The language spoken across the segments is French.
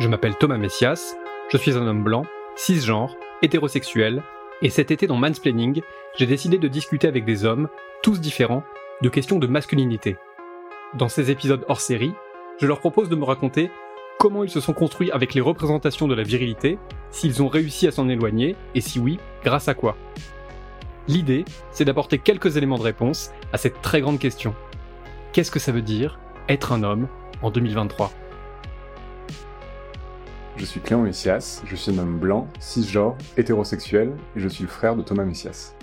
Je m'appelle Thomas Messias, je suis un homme blanc, cisgenre, hétérosexuel, et cet été dans Mansplaining, j'ai décidé de discuter avec des hommes, tous différents, de questions de masculinité. Dans ces épisodes hors série, je leur propose de me raconter comment ils se sont construits avec les représentations de la virilité, s'ils ont réussi à s'en éloigner, et si oui, grâce à quoi. L'idée, c'est d'apporter quelques éléments de réponse à cette très grande question. Qu'est-ce que ça veut dire être un homme en 2023 Je suis Clément Messias, je suis un homme blanc, cisgenre, hétérosexuel, et je suis le frère de Thomas Messias.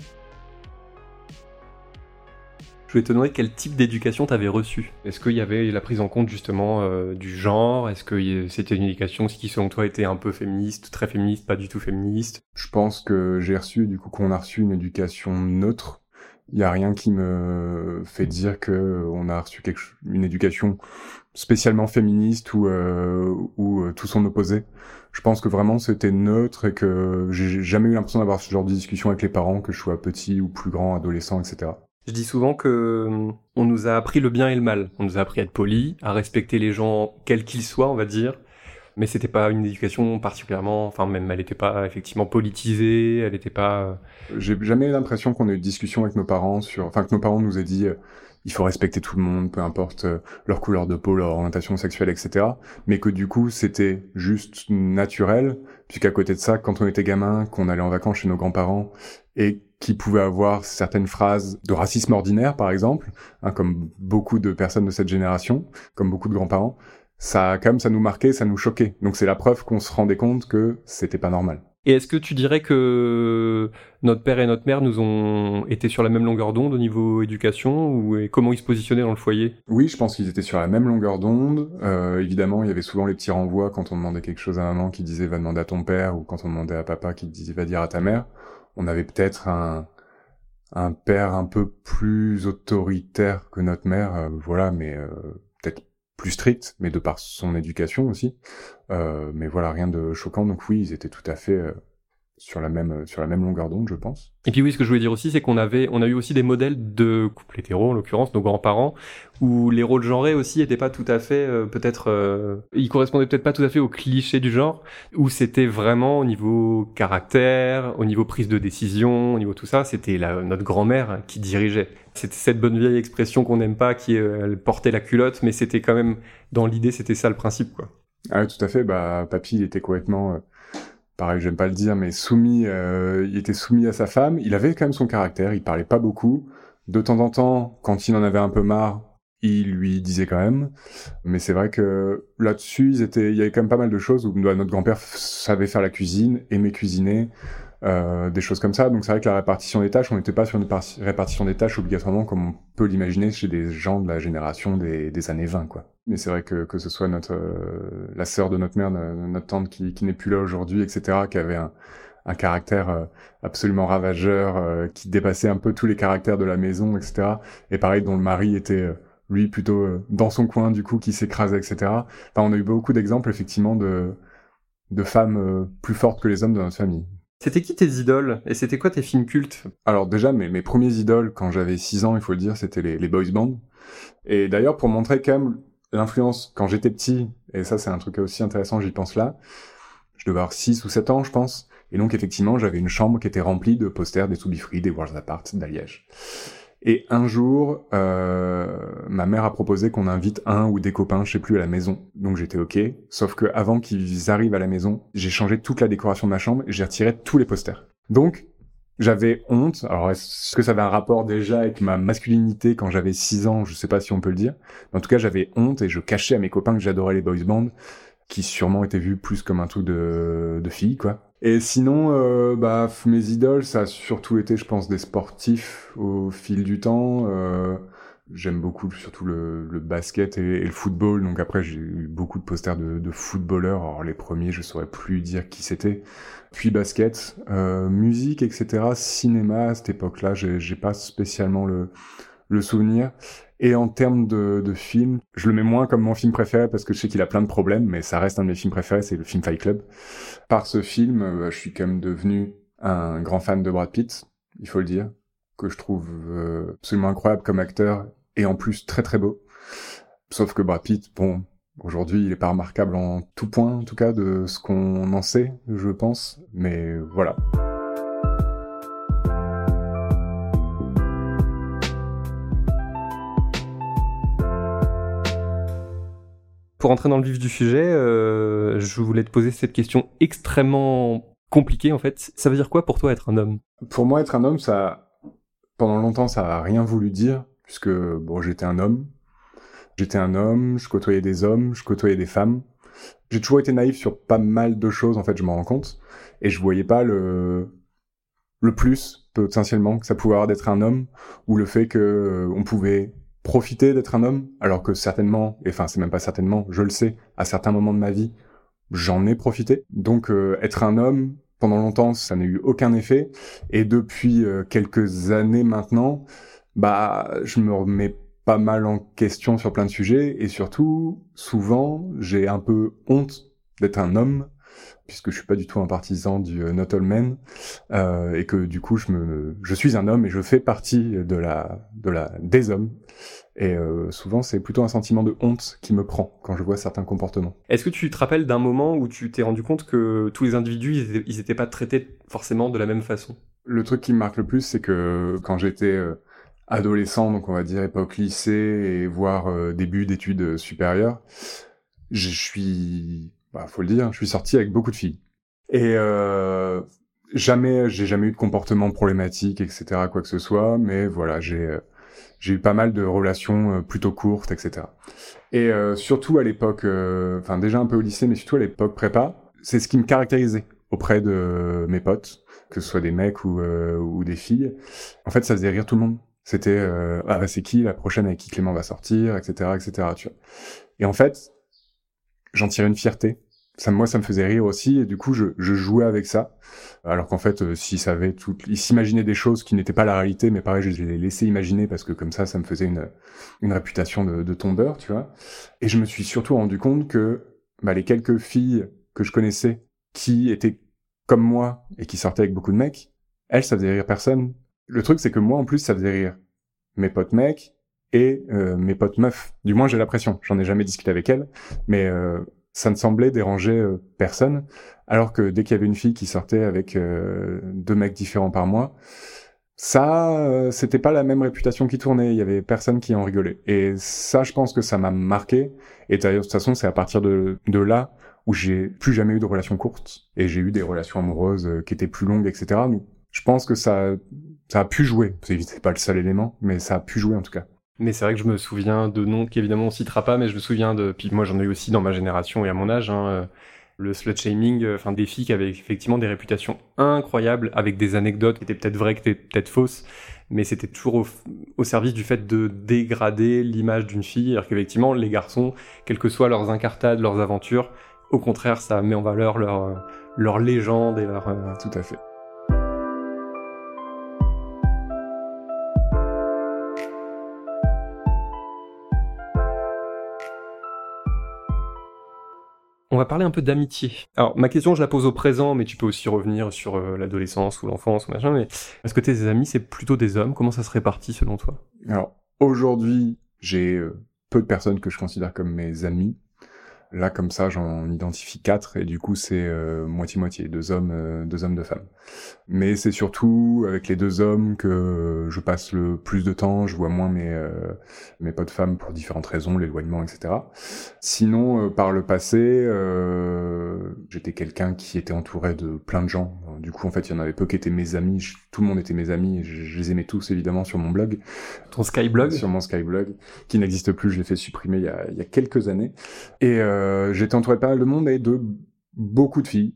Je voulais te demander quel type d'éducation tu avais reçu. Est-ce qu'il y avait la prise en compte justement euh, du genre? Est-ce que c'était une éducation qui selon toi était un peu féministe, très féministe, pas du tout féministe? Je pense que j'ai reçu, du coup qu'on a reçu une éducation neutre. Il n'y a rien qui me fait dire que on a reçu une éducation spécialement féministe ou, euh, euh, tout son opposé. Je pense que vraiment c'était neutre et que j'ai jamais eu l'impression d'avoir ce genre de discussion avec les parents, que je sois petit ou plus grand, adolescent, etc. Je dis souvent que on nous a appris le bien et le mal. On nous a appris à être poli, à respecter les gens quels qu'ils soient, on va dire. Mais c'était pas une éducation particulièrement, enfin même elle n'était pas effectivement politisée, elle n'était pas. Euh, J'ai jamais eu l'impression qu'on ait eu de discussion avec nos parents sur, enfin que nos parents nous aient dit euh, il faut respecter tout le monde, peu importe euh, leur couleur de peau, leur orientation sexuelle, etc. Mais que du coup c'était juste naturel, puisqu'à côté de ça, quand on était gamin, qu'on allait en vacances chez nos grands-parents et qui pouvaient avoir certaines phrases de racisme ordinaire, par exemple, hein, comme beaucoup de personnes de cette génération, comme beaucoup de grands-parents, ça, quand même, ça nous marquait, ça nous choquait. Donc c'est la preuve qu'on se rendait compte que c'était pas normal. Et est-ce que tu dirais que notre père et notre mère nous ont été sur la même longueur d'onde au niveau éducation ou et comment ils se positionnaient dans le foyer? Oui, je pense qu'ils étaient sur la même longueur d'onde. Euh, évidemment, il y avait souvent les petits renvois quand on demandait quelque chose à maman qui disait va demander à ton père ou quand on demandait à papa qui disait va dire à ta mère on avait peut-être un, un père un peu plus autoritaire que notre mère, euh, voilà, mais euh, plus strict, mais de par son éducation aussi. Euh, mais voilà, rien de choquant. Donc oui, ils étaient tout à fait sur la même sur la même longueur d'onde, je pense. Et puis oui, ce que je voulais dire aussi, c'est qu'on avait on a eu aussi des modèles de couples hétéros, en l'occurrence nos grands-parents, où les rôles genrés aussi étaient pas tout à fait euh, peut-être euh, ils correspondaient peut-être pas tout à fait aux clichés du genre, où c'était vraiment au niveau caractère, au niveau prise de décision, au niveau tout ça, c'était notre grand-mère qui dirigeait. C'était cette bonne vieille expression qu'on n'aime pas, qui euh, elle portait la culotte, mais c'était quand même dans l'idée, c'était ça le principe, quoi. Ah oui, tout à fait. Bah, papy, il était complètement euh, pareil, j'aime pas le dire, mais soumis, euh, il était soumis à sa femme. Il avait quand même son caractère, il parlait pas beaucoup. De temps en temps, quand il en avait un peu marre, il lui disait quand même. Mais c'est vrai que là-dessus, il y avait quand même pas mal de choses où notre grand-père savait faire la cuisine, aimait cuisiner, euh, des choses comme ça. Donc c'est vrai que la répartition des tâches, on n'était pas sur une répartition des tâches obligatoirement comme on peut l'imaginer chez des gens de la génération des, années 20, quoi. Mais c'est vrai que que ce soit notre euh, la sœur de notre mère, notre tante qui, qui n'est plus là aujourd'hui, etc., qui avait un, un caractère euh, absolument ravageur, euh, qui dépassait un peu tous les caractères de la maison, etc. Et pareil, dont le mari était lui plutôt dans son coin, du coup, qui s'écrasait, etc. Enfin, on a eu beaucoup d'exemples effectivement de de femmes plus fortes que les hommes de notre famille. C'était qui tes idoles Et c'était quoi tes films cultes? Alors déjà, mes, mes premiers idoles, quand j'avais 6 ans, il faut le dire, c'était les, boys bands. Et d'ailleurs, pour montrer quand même l'influence, quand j'étais petit, et ça c'est un truc aussi intéressant, j'y pense là, je devais avoir 6 ou 7 ans, je pense. Et donc effectivement, j'avais une chambre qui était remplie de posters des Soubifri, des Wars Apart, d'Aliège. Et un jour, euh, ma mère a proposé qu'on invite un ou des copains, je sais plus, à la maison. Donc j'étais ok. Sauf que avant qu'ils arrivent à la maison, j'ai changé toute la décoration de ma chambre et j'ai retiré tous les posters. Donc j'avais honte. Alors est-ce que ça avait un rapport déjà avec ma masculinité quand j'avais 6 ans? Je sais pas si on peut le dire. Mais en tout cas, j'avais honte et je cachais à mes copains que j'adorais les boys bands, qui sûrement étaient vus plus comme un truc de, de filles, quoi. Et sinon, euh, bah, mes idoles, ça a surtout été, je pense, des sportifs au fil du temps. Euh, J'aime beaucoup surtout le, le basket et, et, le football. Donc après, j'ai eu beaucoup de posters de, de, footballeurs. Alors les premiers, je saurais plus dire qui c'était. Puis basket, euh, musique, etc. Cinéma, à cette époque-là, j'ai pas spécialement le, le souvenir. Et en termes de, de film, je le mets moins comme mon film préféré parce que je sais qu'il a plein de problèmes, mais ça reste un de mes films préférés, c'est le film Fight Club. Par ce film, euh, je suis quand même devenu un grand fan de Brad Pitt, il faut le dire, que je trouve euh, absolument incroyable comme acteur et en plus très très beau. Sauf que Brad Pitt, bon, Aujourd'hui, il est pas remarquable en tout point, en tout cas, de ce qu'on en sait, je pense. Mais voilà. Pour entrer dans le vif du sujet, euh, je voulais te poser cette question extrêmement compliquée en fait. Ça veut dire quoi pour toi être un homme? Pour moi, être un homme, ça, pendant longtemps, ça a rien voulu dire, puisque bon, j'étais un homme. J'étais un homme, je côtoyais des hommes, je côtoyais des femmes. J'ai toujours été naïf sur pas mal de choses, en fait, je m'en rends compte, et je voyais pas le le plus potentiellement que ça pouvait avoir d'être un homme, ou le fait que euh, on pouvait profiter d'être un homme, alors que certainement, et enfin c'est même pas certainement, je le sais, à certains moments de ma vie, j'en ai profité. Donc euh, être un homme, pendant longtemps, ça n'a eu aucun effet, et depuis euh, quelques années maintenant, bah je me remets pas mal en question sur plein de sujets, et surtout, souvent, j'ai un peu honte d'être un homme, puisque je suis pas du tout un partisan du euh, not all men euh, et que du coup je me je suis un homme et je fais partie de la de la des hommes et euh, souvent c'est plutôt un sentiment de honte qui me prend quand je vois certains comportements. Est-ce que tu te rappelles d'un moment où tu t'es rendu compte que tous les individus ils étaient, pas traités forcément de la même façon? Le truc qui me marque le plus c'est que quand j'étais euh, adolescent donc on va dire époque lycée et voire début d'études supérieures je suis bah, faut le dire, je suis sorti avec beaucoup de filles. Et euh, jamais, j'ai jamais eu de comportement problématique, etc., quoi que ce soit. Mais voilà, j'ai euh, j'ai eu pas mal de relations euh, plutôt courtes, etc. Et euh, surtout à l'époque, euh, enfin déjà un peu au lycée, mais surtout à l'époque prépa, c'est ce qui me caractérisait auprès de mes potes, que ce soit des mecs ou, ou des filles. En fait, ça faisait rire tout le monde. C'était ah bah, c'est qui la prochaine avec qui Clément va sortir, etc., etc. Tu vois. Et en fait, j'en tirais une fierté. Ça, moi, ça me faisait rire aussi, et du coup, je, je jouais avec ça. Alors qu'en fait, euh, s'ils savaient tout, ils s'imaginaient des choses qui n'étaient pas la réalité, mais pareil, je les laissais imaginer parce que comme ça, ça me faisait une, une réputation de, de tombeur, tu vois. Et je me suis surtout rendu compte que bah, les quelques filles que je connaissais qui étaient comme moi et qui sortaient avec beaucoup de mecs, elles, ça faisait rire personne. Le truc, c'est que moi, en plus, ça faisait rire mes potes mecs et euh, mes potes meufs. Du moins, j'ai l'impression. J'en ai jamais discuté avec elles, mais euh, ça ne semblait déranger euh, personne. Alors que dès qu'il y avait une fille qui sortait avec euh, deux mecs différents par mois, ça, euh, c'était pas la même réputation qui tournait. Il y avait personne qui en rigolait. Et ça, je pense que ça m'a marqué. Et d'ailleurs, de toute façon, c'est à partir de, là où j'ai plus jamais eu de relations courtes et j'ai eu des relations amoureuses qui étaient plus longues, etc. Je pense que ça, ça a pu jouer. C'est pas le seul élément, mais ça a pu jouer en tout cas. Mais c'est vrai que je me souviens de noms qu'évidemment on citera pas, mais je me souviens de. Puis moi j'en ai eu aussi dans ma génération et à mon âge, hein, euh, le slut shaming, euh, enfin des filles qui avaient effectivement des réputations incroyables avec des anecdotes qui étaient peut-être vraies, qui étaient peut-être fausses, mais c'était toujours au, service du fait de dégrader l'image d'une fille, alors qu'effectivement les garçons, quelles que soient leurs incartades, leurs aventures, au contraire ça met en valeur leur, euh, leur légende et leur. Tout à fait. On va parler un peu d'amitié. Alors, ma question, je la pose au présent, mais tu peux aussi revenir sur euh, l'adolescence ou l'enfance ou machin, mais est-ce que tes amis, c'est plutôt des hommes? Comment ça se répartit selon toi? Alors, aujourd'hui, j'ai euh, peu de personnes que je considère comme mes amis. Là, comme ça, j'en identifie quatre et du coup, c'est euh, moitié-moitié, deux hommes, euh, deux hommes, deux femmes. Mais c'est surtout avec les deux hommes que je passe le plus de temps. Je vois moins mes euh, mes potes femmes pour différentes raisons, l'éloignement, etc. Sinon, par le passé, j'étais quelqu'un qui était entouré de plein de gens. Du coup, en fait, il y en avait peu qui étaient mes amis. tout le monde était mes amis. Je, je, les aimais tous, évidemment, sur mon blog. Ton Skyblog? Sur mon Skyblog, qui n'existe plus. Je l'ai fait supprimer il y a, il y a quelques années. Et euh, j'étais entouré de pas mal de monde et de beaucoup de filles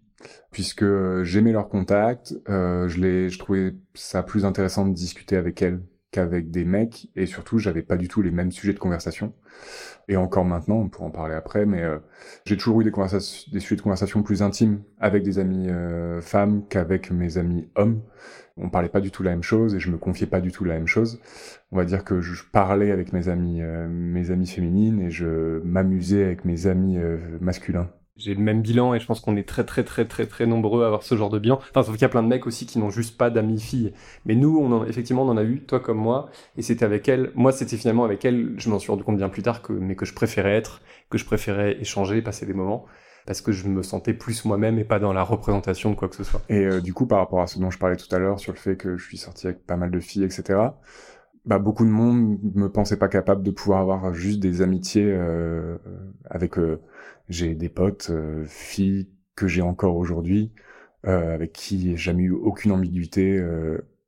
puisque j'aimais leur contact, euh, je les, je trouvais ça plus intéressant de discuter avec elles qu'avec des mecs et surtout j'avais pas du tout les mêmes sujets de conversation. Et encore maintenant on pourra en parler après mais euh, j'ai toujours eu des conversations des sujets de conversation plus intimes avec des amis euh, femmes qu'avec mes amis hommes. On parlait pas du tout la même chose et je me confiais pas du tout la même chose. On va dire que je parlais avec mes amis euh, mes amis féminines et je m'amusais avec mes amis masculins J'ai le même bilan et je pense qu'on est très très très très très nombreux à avoir ce genre de bilan. Enfin, sauf qu'il y a plein de mecs aussi qui n'ont juste pas d'amis filles. Mais nous, on en, effectivement, on en a eu, toi comme moi, et c'était avec elle. Moi, c'était finalement avec elle, je m'en suis rendu compte bien plus tard que, mais que je préférais être, que je préférais échanger, passer des moments parce que je me sentais plus moi-même et pas dans la représentation de quoi que ce soit. Et euh, du coup, par rapport à ce dont je parlais tout à l'heure sur le fait que je suis sorti avec pas mal de filles, etc. Bah, beaucoup de monde me pensait pas capable de pouvoir avoir juste des amitiés euh, avec. Euh, j'ai des potes euh, filles que j'ai encore aujourd'hui, avec qui j'ai jamais eu aucune ambiguïté,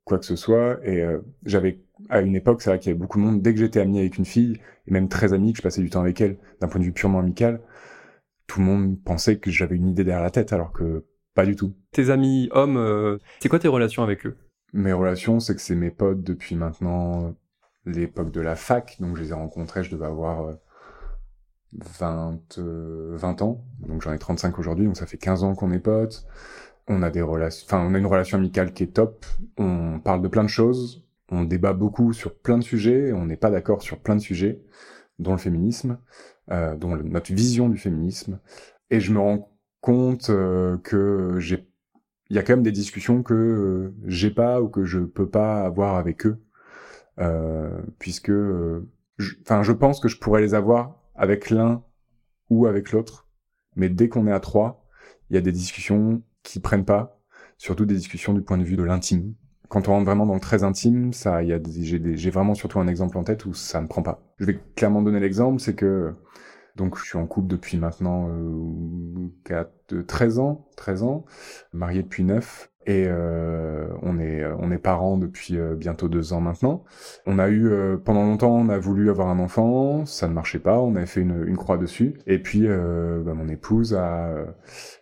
quoi que ce soit. Et j'avais à une époque, c'est vrai qu'il y avait beaucoup de monde. Dès que j'étais ami avec une fille, et même très ami, que je passais du temps avec elle, d'un point de vue purement amical, tout le monde pensait que j'avais une idée derrière la tête, alors que pas du tout. Tes amis hommes, euh, c'est quoi tes relations avec eux? Mes relations, c'est que c'est mes potes depuis maintenant l'époque de la fac, donc je les ai rencontrés, je devais avoir 20, euh, 20 euh, ans, donc j'en ai 35 aujourd'hui, donc ça fait 15 ans qu'on est potes. On a des relations, enfin on a une relation amicale qui est top. On parle de plein de choses, on débat beaucoup sur plein de sujets, on n'est pas d'accord sur plein de sujets, dont le féminisme euh, dont notre vision du féminisme. Et je me rends compte euh, que j'ai, il y a quand même des discussions que euh, j'ai pas ou que je peux pas avoir avec eux, euh, puisque, enfin, je, je pense que je pourrais les avoir avec l'un ou avec l'autre, mais dès qu'on est à trois, il y a des discussions qui prennent pas, surtout des discussions du point de vue de l'intime, quand on rentre vraiment dans le très intime, ça, il y a, j'ai vraiment surtout un exemple en tête où ça ne prend pas. Je vais clairement donner l'exemple, c'est que donc je suis en couple depuis maintenant euh, 4, 13 ans, 13 ans, marié depuis 9 et euh, on est on est parents depuis euh, bientôt deux ans maintenant. On a eu euh, pendant longtemps on a voulu avoir un enfant, ça ne marchait pas, on avait fait une, une croix dessus. Et puis bah, mon épouse a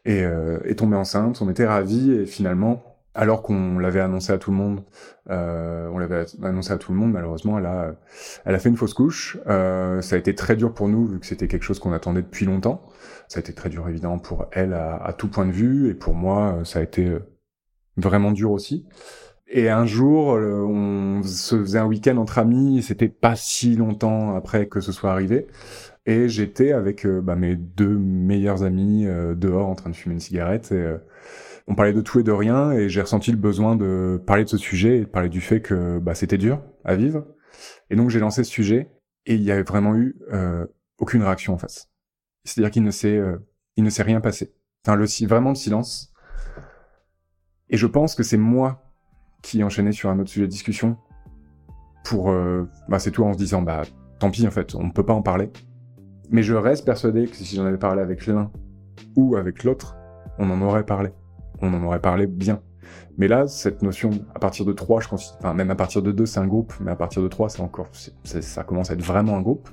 est, est tombée enceinte, on était ravis. Et finalement alors qu'on l'avait annoncé à tout le monde. Euh, on l'avait annoncé à tout le monde, malheureusement, elle a, elle a fait une fausse couche. Euh, ça a été très dur pour nous, vu que c'était quelque chose qu'on attendait depuis longtemps. Ça a été très dur, évidemment, pour elle à, tout point de vue, et pour moi, ça a été euh, vraiment dur aussi. Et un jour, on se faisait un week-end entre amis, c'était pas si longtemps après que ce soit arrivé. Et j'étais avec bah, mes deux meilleurs amis dehors en train de fumer une cigarette, et on parlait de tout et de rien et j'ai ressenti le besoin de parler de ce sujet et de parler du fait que bah, c'était dur à vivre. Et donc j'ai lancé ce sujet et il y avait vraiment eu euh, aucune réaction en face. C'est-à-dire qu'il ne s'est euh, il ne s'est rien passé. Enfin le vraiment le silence. Et je pense que c'est moi qui enchaînais sur un autre sujet de discussion pour euh, bah c'est tout en se disant bah tant pis en fait, on ne peut pas en parler. Mais je reste persuadé que si j'en avais parlé avec l'un ou avec l'autre, on en aurait parlé on en aurait parlé bien. Mais là, cette notion, à partir de 3, je considère, enfin, même à partir de 2, c'est un groupe, mais à partir de 3, c'est encore, ça commence à être vraiment un groupe.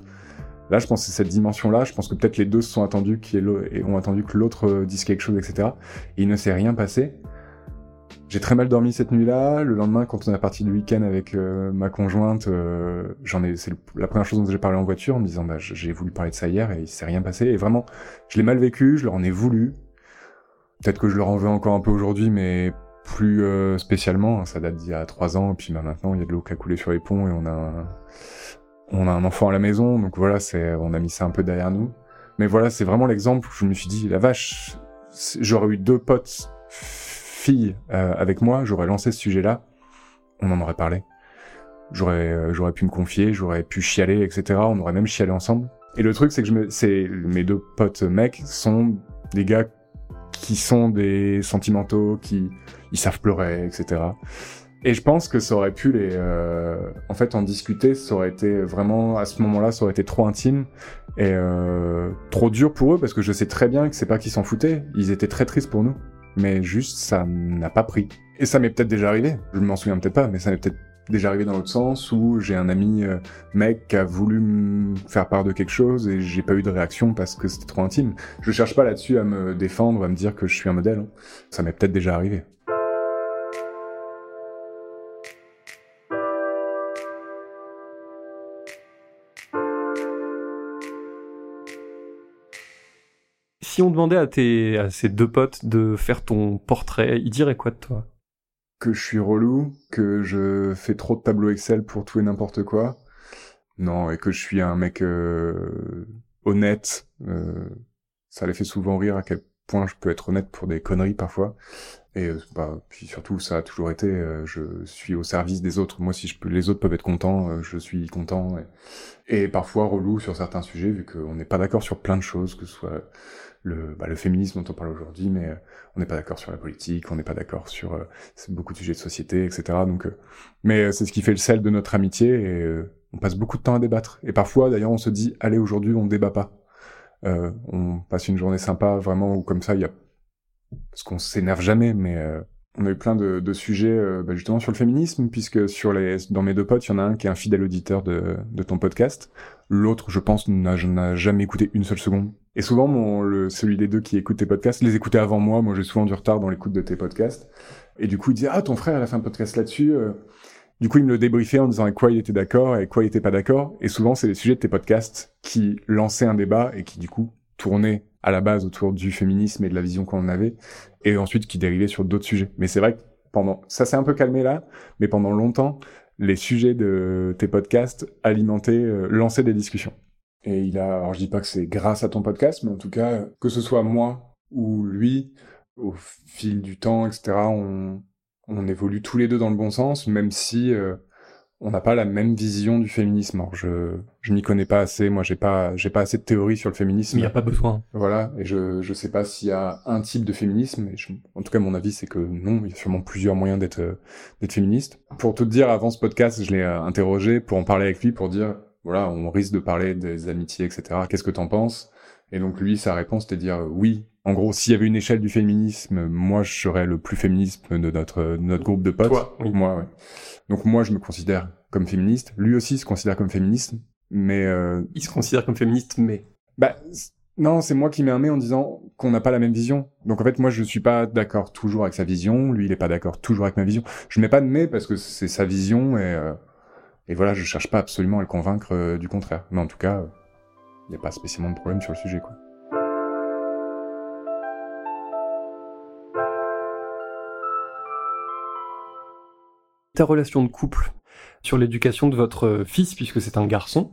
Là, je pense que cette dimension-là, je pense que peut-être les deux se sont attendus, qui et ont attendu que l'autre euh, dise quelque chose, etc. Et il ne s'est rien passé. J'ai très mal dormi cette nuit-là. Le lendemain, quand on est parti du week-end avec euh, ma conjointe, euh, j'en ai, c'est la première chose dont j'ai parlé en voiture, en me disant, bah, j'ai voulu parler de ça hier et il s'est rien passé. Et vraiment, je l'ai mal vécu, je leur en ai voulu. Peut-être que je leur en veux encore un peu aujourd'hui, mais plus euh, spécialement. Ça date d'il y a trois ans, et puis bah, maintenant il y a de l'eau qui a coulé sur les ponts et on a un, on a un enfant à la maison, donc voilà, c'est on a mis ça un peu derrière nous. Mais voilà, c'est vraiment l'exemple où je me suis dit, la vache, j'aurais eu deux potes filles euh, avec moi, j'aurais lancé ce sujet-là, on en aurait parlé. J'aurais euh, j'aurais pu me confier, j'aurais pu chialer, etc. On aurait même chialé ensemble. Et le truc, c'est que je me, mes deux potes mecs sont des gars qui sont des sentimentaux, qui ils savent pleurer, etc. Et je pense que ça aurait pu les, euh, en fait, en discuter, ça aurait été vraiment à ce moment-là, ça aurait été trop intime et euh, trop dur pour eux parce que je sais très bien que c'est pas qu'ils s'en foutaient, ils étaient très tristes pour nous, mais juste ça n'a pas pris. Et ça m'est peut-être déjà arrivé, je m'en souviens peut-être pas, mais ça m'est peut-être déjà arrivé dans l'autre sens où j'ai un ami euh, mec qui a voulu me faire part de quelque chose et j'ai pas eu de réaction parce que c'était trop intime. Je cherche pas là-dessus à me défendre, à me dire que je suis un modèle. Hein. Ça m'est peut-être déjà arrivé. Si on demandait à, tes, à ces deux potes de faire ton portrait, ils diraient quoi de toi? Que je suis relou, que je fais trop de tableaux Excel pour tout et n'importe quoi. Non, et que je suis un mec euh, honnête, euh, ça les fait souvent rire à quel point je peux être honnête pour des conneries parfois. Et euh, bah, puis surtout, ça a toujours été, je suis au service des autres. Moi, si je peux, les autres peuvent être contents, je suis content. Et, et, parfois relou sur certains sujets, vu qu'on n'est pas d'accord sur plein de choses, que ce soit le, bah, le féminisme dont on parle aujourd'hui, mais on n'est pas d'accord sur la politique, on n'est pas d'accord sur beaucoup de sujets de société, etc. Donc, mais c'est ce qui fait le sel de notre amitié, et on passe beaucoup de temps à débattre. Et parfois, d'ailleurs, on se dit, allez, aujourd'hui, on ne débat pas. on passe une journée sympa, vraiment, où comme ça, il y a parce qu'on s'énerve jamais, mais euh, on a eu plein de, de sujets euh, bah, justement sur le féminisme, puisque sur les, dans mes deux potes, il y en a un qui est un fidèle auditeur de, de ton podcast. L'autre, je pense, n'a jamais écouté une seule seconde. Et souvent, celui des deux qui écoute tes podcasts, les écoutait avant moi. Moi, j'ai souvent du retard dans l'écoute de tes podcasts. Et du coup, il disait, ah, ton frère, il a fait un podcast là-dessus. Euh. Du coup, il me le débriefait en disant avec quoi il était d'accord et quoi il était pas d'accord. Et souvent, c'est les sujets de tes podcasts qui lançaient un débat et qui, du coup, tournaient à la base autour du féminisme et de la vision qu'on en avait, et ensuite qui dérivait sur d'autres sujets. Mais c'est vrai que pendant, ça s'est un peu calmé là, mais pendant longtemps, les sujets de tes podcasts alimentaient, euh, lançaient des discussions. Et il a, alors je dis pas que c'est grâce à ton podcast, mais en tout cas, que ce soit moi ou lui, au fil du temps, etc., on, on évolue tous les deux dans le bon sens, même si euh, on n'a pas la même vision du féminisme. Alors je je m'y connais pas assez, moi j'ai pas j'ai pas assez de théorie sur le féminisme. Il n'y a pas besoin. Voilà, et je je sais pas s'il y a un type de féminisme. Et en tout cas, mon avis c'est que non, il y a sûrement plusieurs moyens d'être d'être féministe. Pour tout te dire, avant ce podcast, je l'ai euh, interrogé pour en parler avec lui pour dire voilà, on risque de parler des amitiés, etc. Qu'est-ce que t'en penses? Et donc lui, sa réponse c'était de dire oui. En gros, s'il y avait une échelle du féminisme, moi je serais le plus féministe de notre de notre groupe de potes. Toi, oui. Moi, ouais. Donc moi, je me considère comme féministe. Lui aussi se considère comme féministe, mais euh... il se considère comme féministe, mais bah non, c'est moi qui mets un mais en disant qu'on n'a pas la même vision. Donc en fait, moi, je suis pas d'accord toujours avec sa vision. Lui, il est pas d'accord toujours avec ma vision. Je mets pas de mais parce que c'est sa vision et euh... et voilà, je cherche pas absolument à le convaincre euh, du contraire. Mais en tout cas, il n'y a pas spécialement de problème sur le sujet, quoi. ta relation de couple sur l'éducation de votre fils, puisque c'est un garçon.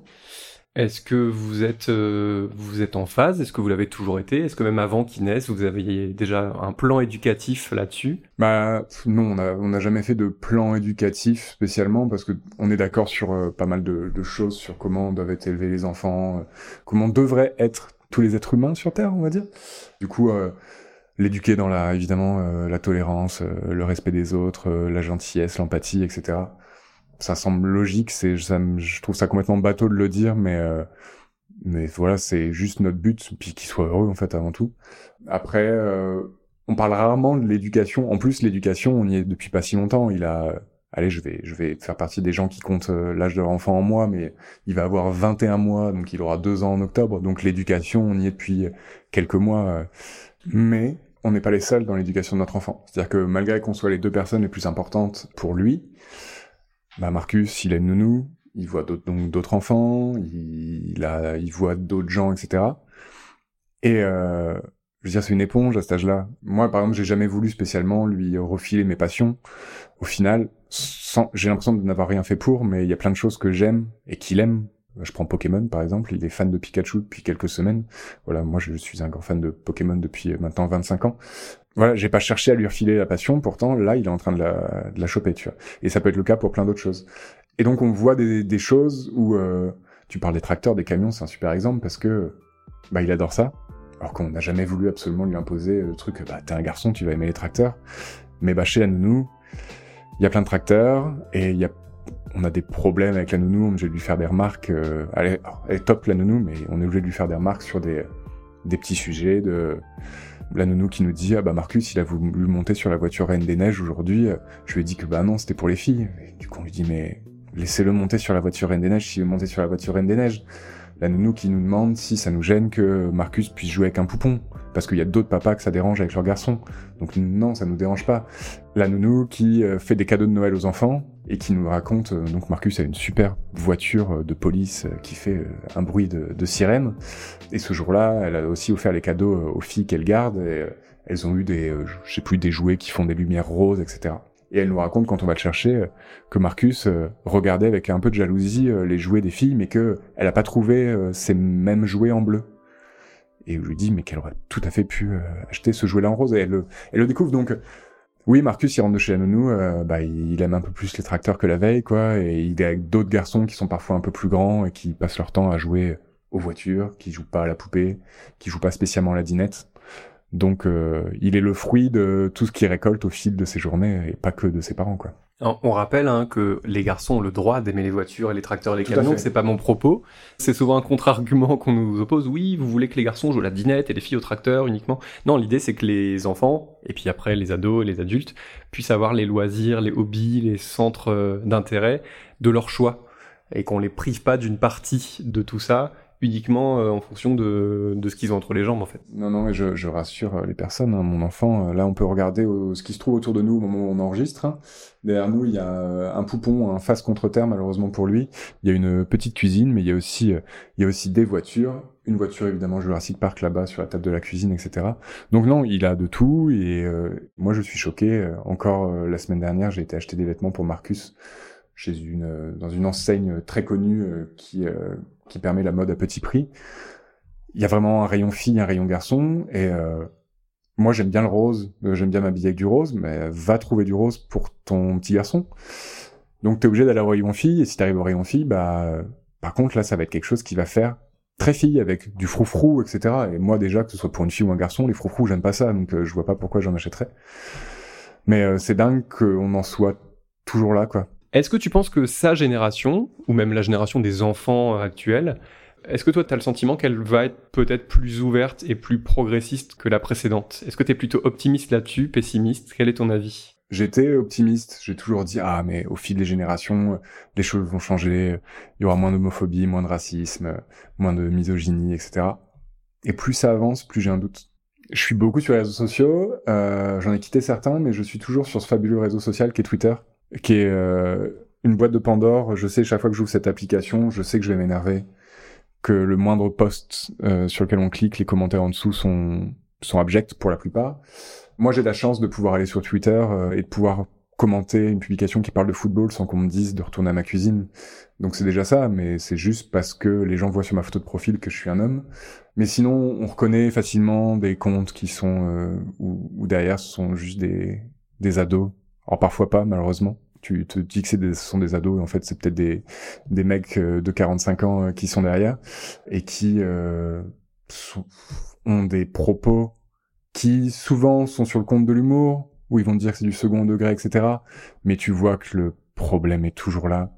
Est-ce que vous êtes, euh, vous êtes en phase? Est-ce que vous l'avez toujours été? Est-ce que même avant qu'il naisse, vous aviez déjà un plan éducatif là-dessus? Bah non, on n'a jamais fait de plan éducatif spécialement parce que on est d'accord sur euh, pas mal de, de, choses sur comment doivent être élevés les enfants, euh, comment devraient être tous les êtres humains sur Terre, on va dire. Du coup, euh, l'éduquer dans la évidemment euh, la tolérance, euh, le respect des autres, euh, la gentillesse, l'empathie, etc. Ça semble logique, c'est ça, je trouve ça complètement bateau de le dire, mais mais voilà, c'est juste notre but, puis qu'il soit heureux en fait avant tout. Après, on parle rarement de l'éducation. En plus, l'éducation, on y est depuis pas si longtemps. Il a allez, je vais, je vais faire partie des gens qui comptent l'âge de leur enfant en mois, mais il va avoir 21 mois, donc il aura deux ans en octobre. Donc l'éducation, on y est depuis quelques mois. Mais on n'est pas les seuls dans l'éducation de notre enfant. C'est-à-dire que malgré qu'on soit les deux personnes les plus importantes pour lui, bah Marcus, il est nounou, il voit d'autres donc d'autres enfants, il, a, il voit d'autres gens, etc. Et euh, je veux dire, c'est une éponge à cet âge-là. Moi, par exemple, j'ai jamais voulu spécialement lui refiler mes passions. Au final, j'ai l'impression de n'avoir rien fait pour, mais il y a plein de choses que j'aime et qu'il aime je prends Pokémon par exemple, il est fan de Pikachu depuis quelques semaines. Voilà, moi je suis un grand fan de Pokémon depuis maintenant 25 ans. Voilà, j'ai pas cherché à lui refiler la passion, pourtant là il est en train de la, de la choper, tu vois. Et ça peut être le cas pour plein d'autres choses. Et donc on voit des, choses où euh, tu parles des tracteurs, des camions, c'est un super exemple parce que bah il adore ça. Alors qu'on n'a jamais voulu absolument lui imposer le truc, bah t'es un garçon, tu vas aimer les tracteurs. Mais bah chez la il y a plein de tracteurs et il y a on a des problèmes avec la nounou, on est obligé de lui faire des remarques. Euh, elle, est, top la nounou, mais on est obligé de lui faire des remarques sur des, des petits sujets de la nounou qui nous dit ah bah Marcus il a voulu monter sur la voiture Reine des Neiges aujourd'hui. Je lui ai dit que bah non c'était pour les filles. Du coup on lui dit mais laissez-le monter sur la voiture Reine des Neiges s'il veut monter sur la voiture Reine des Neiges. La nounou qui nous demande si ça nous gêne que Marcus puisse jouer avec un poupon parce qu'il y a d'autres papas que ça dérange avec leurs garçons. Donc non, ça nous dérange pas. La nounou qui euh, fait des cadeaux de Noël aux enfants et qui nous raconte, euh, donc Marcus a une super voiture euh, de police qui fait un bruit de, de sirène. Et ce jour-là, elle a aussi offert les cadeaux aux filles qu'elle garde. Et elles ont eu des, je sais plus, des jouets qui font des lumières roses, etc. Et elle nous raconte quand on va le chercher que Marcus regardait avec un peu de jalousie les jouets des filles, mais que elle a pas trouvé ces mêmes jouets en bleu. Et je lui dis mais qu'elle aurait tout à fait pu acheter ce jouet-là en rose. Et elle le, découvre donc oui, Marcus, il rentre de chez la bah, il aime un peu plus les tracteurs que la veille, quoi, et il est avec d'autres garçons qui sont parfois un peu plus grands et qui passent leur temps à jouer aux voitures, qui jouent pas à la poupée, qui jouent pas spécialement à la dinette. Donc, euh, il est le fruit de tout ce qu'il récolte au fil de ses journées et pas que de ses parents, quoi. On rappelle hein, que les garçons ont le droit d'aimer les voitures et les tracteurs et les camions, c'est pas mon propos. C'est souvent un contre-argument qu'on nous oppose. Oui, vous voulez que les garçons jouent à la dinette et les filles au tracteur uniquement? Non, l'idée c'est que les enfants, et puis après les ados et les adultes, puissent avoir les loisirs, les hobbies, les centres euh, d'intérêt de leur choix. Et qu'on les prive pas d'une partie de tout ça uniquement euh, en fonction de, de ce qu'ils ont entre les jambes en fait. Non, non, mais je, je rassure euh, les personnes. Hein. Mon enfant, euh, là, on peut regarder ce qui se trouve autour de nous au moment où on enregistre. Hein. Derrière nous, il y a un poupon, un face contre terre, malheureusement pour lui. Il y a une petite cuisine, mais il y a aussi, il y a aussi des voitures. Une voiture, évidemment, Jurassic Park là-bas sur la table de la cuisine, etc. Donc non, il a de tout. Et moi, je suis choqué. Encore la semaine dernière, j'ai été acheter des vêtements pour Marcus chez une dans une enseigne très connue qui qui permet la mode à petit prix. Il y a vraiment un rayon fille, un rayon garçon, et euh, moi j'aime bien le rose, euh, j'aime bien m'habiller avec du rose, mais va trouver du rose pour ton petit garçon. Donc t'es obligé d'aller au rayon fille, et si t'arrives au rayon fille, bah par contre là ça va être quelque chose qui va faire très fille avec du froufrou, etc. Et moi déjà que ce soit pour une fille ou un garçon, les froufrous j'aime pas ça, donc euh, je vois pas pourquoi j'en achèterais. Mais c'est dingue qu'on en soit toujours là, quoi. Est-ce que tu penses que sa génération, ou même la génération des enfants actuels, est-ce que toi, tu as le sentiment qu'elle va être peut-être plus ouverte et plus progressiste que la précédente? Est-ce que tu es plutôt optimiste là-dessus, pessimiste? Quel est ton avis? J'étais optimiste, j'ai toujours dit ah mais au fil des générations, les choses vont changer, il y aura moins d'homophobie, moins de racisme, moins de misogynie, etc. Et plus ça avance, plus j'ai un doute. Je suis beaucoup sur les réseaux sociaux, euh, j'en ai quitté certains, mais je suis toujours sur ce fabuleux réseau social qui est Twitter, qui est euh, une boîte de Pandore. Je sais chaque fois que j'ouvre cette application, je sais que je vais m'énerver, que le moindre post euh, sur lequel on clique, les commentaires en dessous sont sont abjects pour la plupart. Moi, j'ai la chance de pouvoir aller sur Twitter euh, et de pouvoir commenter une publication qui parle de football sans qu'on me dise de retourner à ma cuisine. Donc c'est déjà ça, mais c'est juste parce que les gens voient sur ma photo de profil que je suis un homme. Mais sinon, on reconnaît facilement des comptes qui sont euh, où, derrière ce sont juste des des ados alors parfois pas, malheureusement. Tu te dis que ce sont des ados, et en fait c'est peut-être des, des mecs euh, de 45 ans euh, qui sont derrière, et qui euh, ont des propos qui souvent sont sur le compte de l'humour, où ils vont te dire que c'est du second degré, etc. Mais tu vois que le problème est toujours là.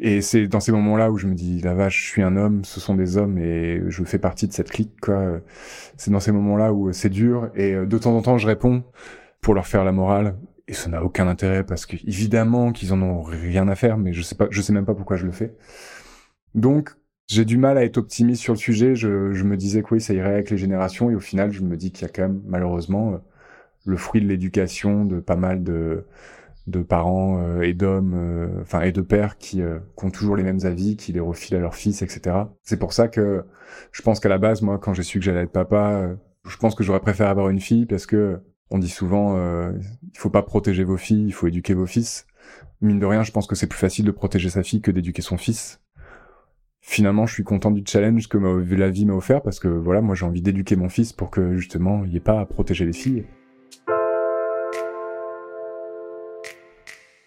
Et c'est dans ces moments-là où je me dis, la vache, je suis un homme, ce sont des hommes et je fais partie de cette clique, quoi. C'est dans ces moments-là où c'est dur et de temps en temps je réponds pour leur faire la morale et ça n'a aucun intérêt parce que évidemment qu'ils en ont rien à faire, mais je sais pas, je sais même pas pourquoi je le fais. Donc j'ai du mal à être optimiste sur le sujet. Je, je me disais que oui, ça irait avec les générations, et au final, je me dis qu'il y a quand même malheureusement euh, le fruit de l'éducation de pas mal de de parents euh, et d'hommes, euh, enfin et de pères qui, qui, ont toujours les mêmes avis, qui les refilent à leurs fils, etc. C'est pour ça que je pense qu'à la base, moi, quand j'ai su que j'allais être papa, je pense que j'aurais préféré avoir une fille parce que on dit souvent, euh, il faut pas protéger vos filles, il faut éduquer vos fils. Mine de rien, je pense que c'est plus facile de protéger sa fille que d'éduquer son fils. Finalement, je suis content du challenge que la vie m'a offert parce que voilà, moi j'ai envie d'éduquer mon fils pour que justement il n'y ait pas à protéger les filles.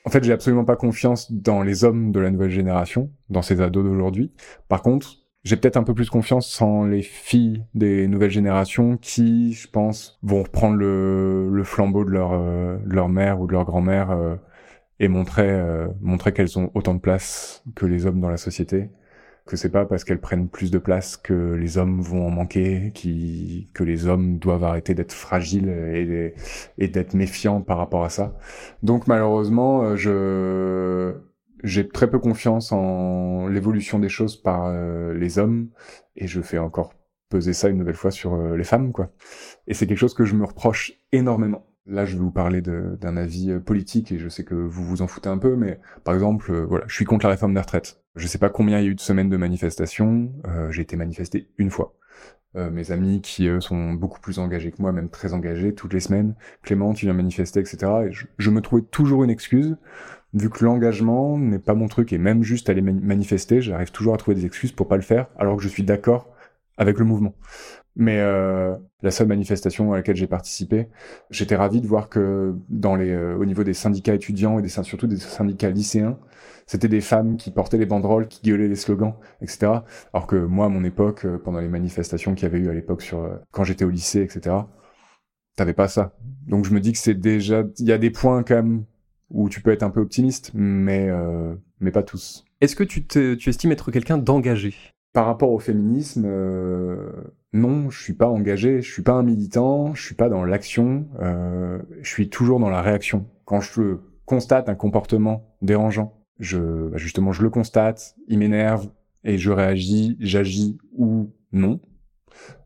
En fait, j'ai absolument pas confiance dans les hommes de la nouvelle génération, dans ces ados d'aujourd'hui. Par contre, j'ai peut-être un peu plus confiance en les filles des nouvelles générations qui, je pense, vont reprendre le, le flambeau de leur, euh, de leur mère ou de leur grand-mère euh, et montrer, euh, montrer qu'elles ont autant de place que les hommes dans la société. Que c'est pas parce qu'elles prennent plus de place que les hommes vont en manquer, qui, que les hommes doivent arrêter d'être fragiles et, et d'être méfiants par rapport à ça. Donc malheureusement, je j'ai très peu confiance en l'évolution des choses par euh, les hommes et je fais encore peser ça une nouvelle fois sur euh, les femmes quoi. Et c'est quelque chose que je me reproche énormément. Là, je vais vous parler d'un avis euh, politique et je sais que vous vous en foutez un peu, mais par exemple, voilà, je suis contre la réforme des retraites. Je sais pas combien il y a eu de semaines de manifestations. j'ai été manifesté une fois. mes amis qui eux sont beaucoup plus engagés que moi, même très engagés, toutes les semaines. Clément, tu viens manifester, etc. Et je, je me trouvais toujours une excuse vu que l'engagement n'est pas mon truc et même juste aller manifester, j'arrive toujours à trouver des excuses pour pas le faire alors que je suis d'accord avec le mouvement. Mais euh, la seule manifestation à laquelle j'ai participé, j'étais ravi de voir que dans les, euh, au niveau des syndicats étudiants et des, surtout des syndicats lycéens, c'était des femmes qui portaient les banderoles, qui gueulaient les slogans, etc. Alors que moi, à mon époque, euh, pendant les manifestations qu'il y avait eu à l'époque sur quand j'étais au lycée, etc., t'avais pas ça. Donc je me dis que c'est déjà, il y a des points quand même où tu peux être un peu optimiste, mais mais pas tous. Est-ce que tu, te, tu estimes être quelqu'un d'engagé? Par rapport au féminisme, euh, non, je suis pas engagé, je suis pas un militant, je suis pas dans l'action, euh, je suis toujours dans la réaction. Quand je constate un comportement dérangeant, je, bah, justement, je le constate, il m'énerve et je réagis, j'agis ou non.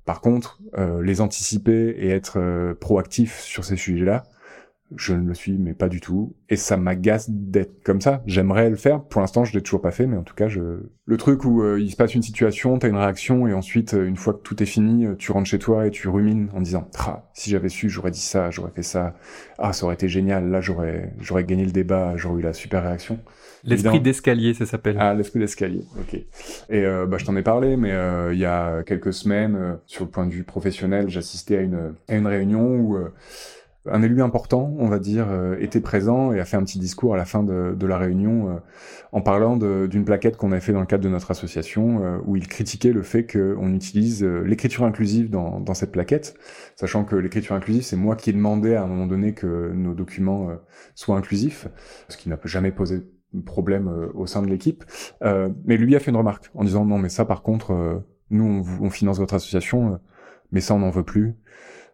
Par contre, euh, les anticiper et être proactif sur ces sujets-là, je ne le suis, mais pas du tout. Et ça m'agace d'être comme ça. J'aimerais le faire. Pour l'instant, je l'ai toujours pas fait, mais en tout cas, je... le truc où euh, il se passe une situation, t'as une réaction, et ensuite, euh, une fois que tout est fini, euh, tu rentres chez toi et tu rumines en disant, ah, si j'avais su, j'aurais dit ça, j'aurais fait ça. Ah, ça aurait été génial. Là, j'aurais, j'aurais gagné le débat, j'aurais eu la super réaction. L'esprit d'escalier, ça s'appelle. Ah, l'esprit d'escalier. Ok. Et bah, je t'en ai parlé, mais il y a quelques semaines, sur le point de vue professionnel, j'assistais à une à une réunion où un élu important, on va dire, euh, était présent et a fait un petit discours à la fin de, la réunion euh, en parlant d'une plaquette qu'on a fait dans le cadre de notre association euh, où il critiquait le fait qu'on utilise l'écriture inclusive dans, cette plaquette, sachant que l'écriture inclusive, c'est moi qui ai demandé à un moment donné que nos documents soient inclusifs, ce qui n'a jamais posé problème au sein de l'équipe. mais lui a fait une remarque en disant non mais ça par contre, nous on, on finance votre association, mais ça on n'en veut plus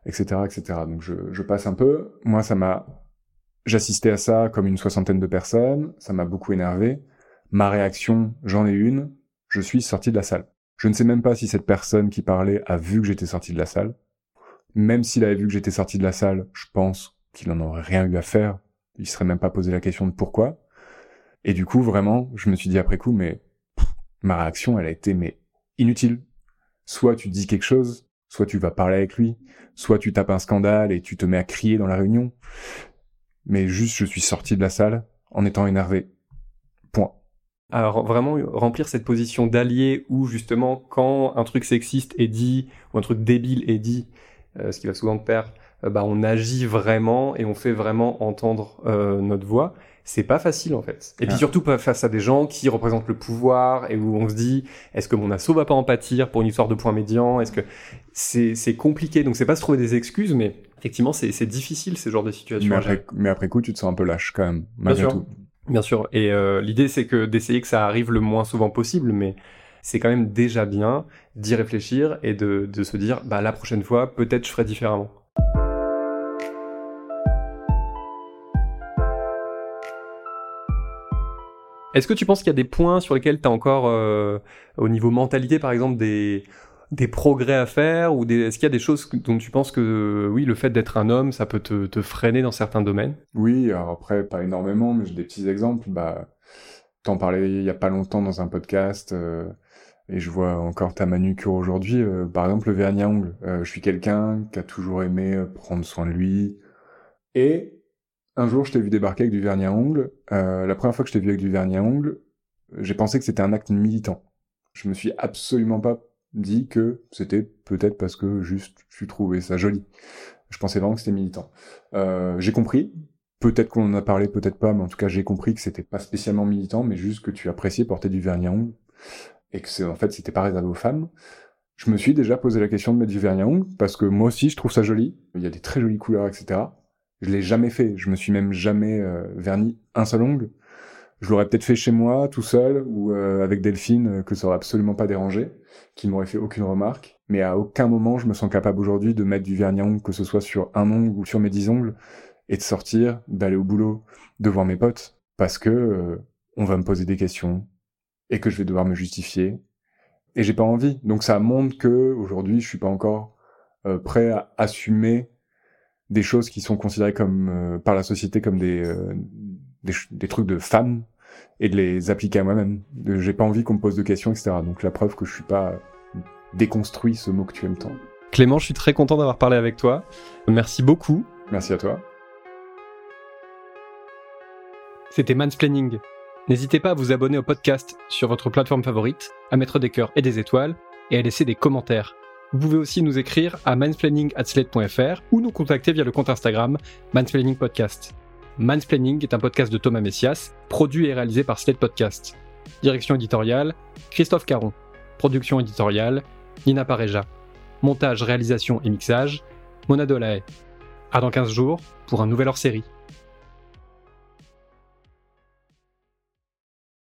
etc., etc. Donc je, je passe un peu. Moi, ça m'a, j'assistais à ça comme une soixantaine de personnes. Ça m'a beaucoup énervé. Ma réaction, j'en ai une. Je suis sorti de la salle. Je ne sais même pas si cette personne qui parlait a vu que j'étais sorti de la salle. Même s'il avait vu que j'étais sorti de la salle, je pense qu'il en aurait rien eu à faire. Il serait même pas posé la question de pourquoi. Et du coup, vraiment, je me suis dit après coup, mais ma réaction, elle a été mais inutile. Soit tu dis quelque chose, soit tu vas parler avec lui, soit tu tapes un scandale et tu te mets à crier dans la réunion. Mais juste, je suis sorti de la salle en étant énervé. Point. Alors vraiment remplir cette position d'allié où justement quand un truc sexiste est dit ou un truc débile est dit, euh, ce qui va souvent pair, euh, bah on agit vraiment et on fait vraiment entendre euh, notre voix c'est pas facile en fait. Et puis ah. surtout face à des gens qui représentent le pouvoir et où on se dit est-ce que mon asso va pas en pâtir pour une histoire de point médian Est-ce que c'est compliqué Donc c'est pas se trouver des excuses, mais effectivement c'est difficile ces genres de situations. Mais après, mais après, coup, tu te sens un peu lâche quand même. Bien sûr. Tout. Bien sûr. Et euh, l'idée c'est que d'essayer que ça arrive le moins souvent possible, mais c'est quand même déjà bien d'y réfléchir et de, de se dire bah la prochaine fois peut-être je ferai différemment. Est-ce que tu penses qu'il y a des points sur lesquels tu as encore, euh, au niveau mentalité par exemple, des, des progrès à faire ou est-ce qu'il y a des choses dont tu penses que oui le fait d'être un homme ça peut te, te, freiner dans certains domaines? Oui, alors après pas énormément mais j'ai des petits exemples. Bah, t'en parlais il y a pas longtemps dans un podcast euh, et je vois encore ta manucure aujourd'hui. Euh, par exemple le vernis à ongles. je suis quelqu'un qui a toujours aimé prendre soin de lui et un jour, je t'ai vu débarquer avec du vernis à ongles. Euh, la première fois que je t'ai vu avec du vernis à ongles, j'ai pensé que c'était un acte militant. Je me suis absolument pas dit que c'était peut-être parce que juste tu trouvais ça joli. Je pensais vraiment que c'était militant. Euh, j'ai compris. Peut-être qu'on en a parlé, peut-être pas, mais en tout cas j'ai compris que c'était pas spécialement militant, mais juste que tu appréciais porter du vernis à ongles et que c'est en fait c'était pas réservé aux femmes. Je me suis déjà posé la question de mettre du vernis à ongles parce que moi aussi je trouve ça joli. Il y a des très jolies couleurs, etc. Je l'ai jamais fait. Je me suis même jamais euh, verni un seul ongle. Je l'aurais peut-être fait chez moi, tout seul, ou euh, avec Delphine, euh, que ça aurait absolument pas dérangé, qui m'aurait fait aucune remarque. Mais à aucun moment, je me sens capable aujourd'hui de mettre du vernis à que ce soit sur un ongle ou sur mes dix ongles, et de sortir, d'aller au boulot, de voir mes potes, parce que on va me poser des questions, et que je vais devoir me justifier, et j'ai pas envie. Donc ça montre que aujourd'hui, je suis pas encore prêt à assumer des choses qui sont considérées comme euh, par la société comme des, euh, des, trucs de femmes et de les appliquer à moi-même. J'ai pas envie qu'on me pose de questions, etc. Donc la preuve que je suis pas déconstruit ce mot que tu aimes tant. Clément, je suis très content d'avoir parlé avec toi. Merci beaucoup. Merci à toi. C'était Mansplaining. N'hésitez pas à vous abonner au podcast sur votre plateforme favorite, à mettre des cœurs et des étoiles et à laisser des commentaires. Vous pouvez aussi nous écrire à mansplaining@slate.fr ou nous contacter via le compte Instagram Mansplaining Podcast. Mansplaining est un podcast de Thomas Messias, produit et réalisé par Slate Podcast. Direction éditoriale, Christophe Caron. Production éditoriale, Nina Pareja. Montage, réalisation et mixage, Mona Dolae. À dans 15 jours pour un nouvel hors-série.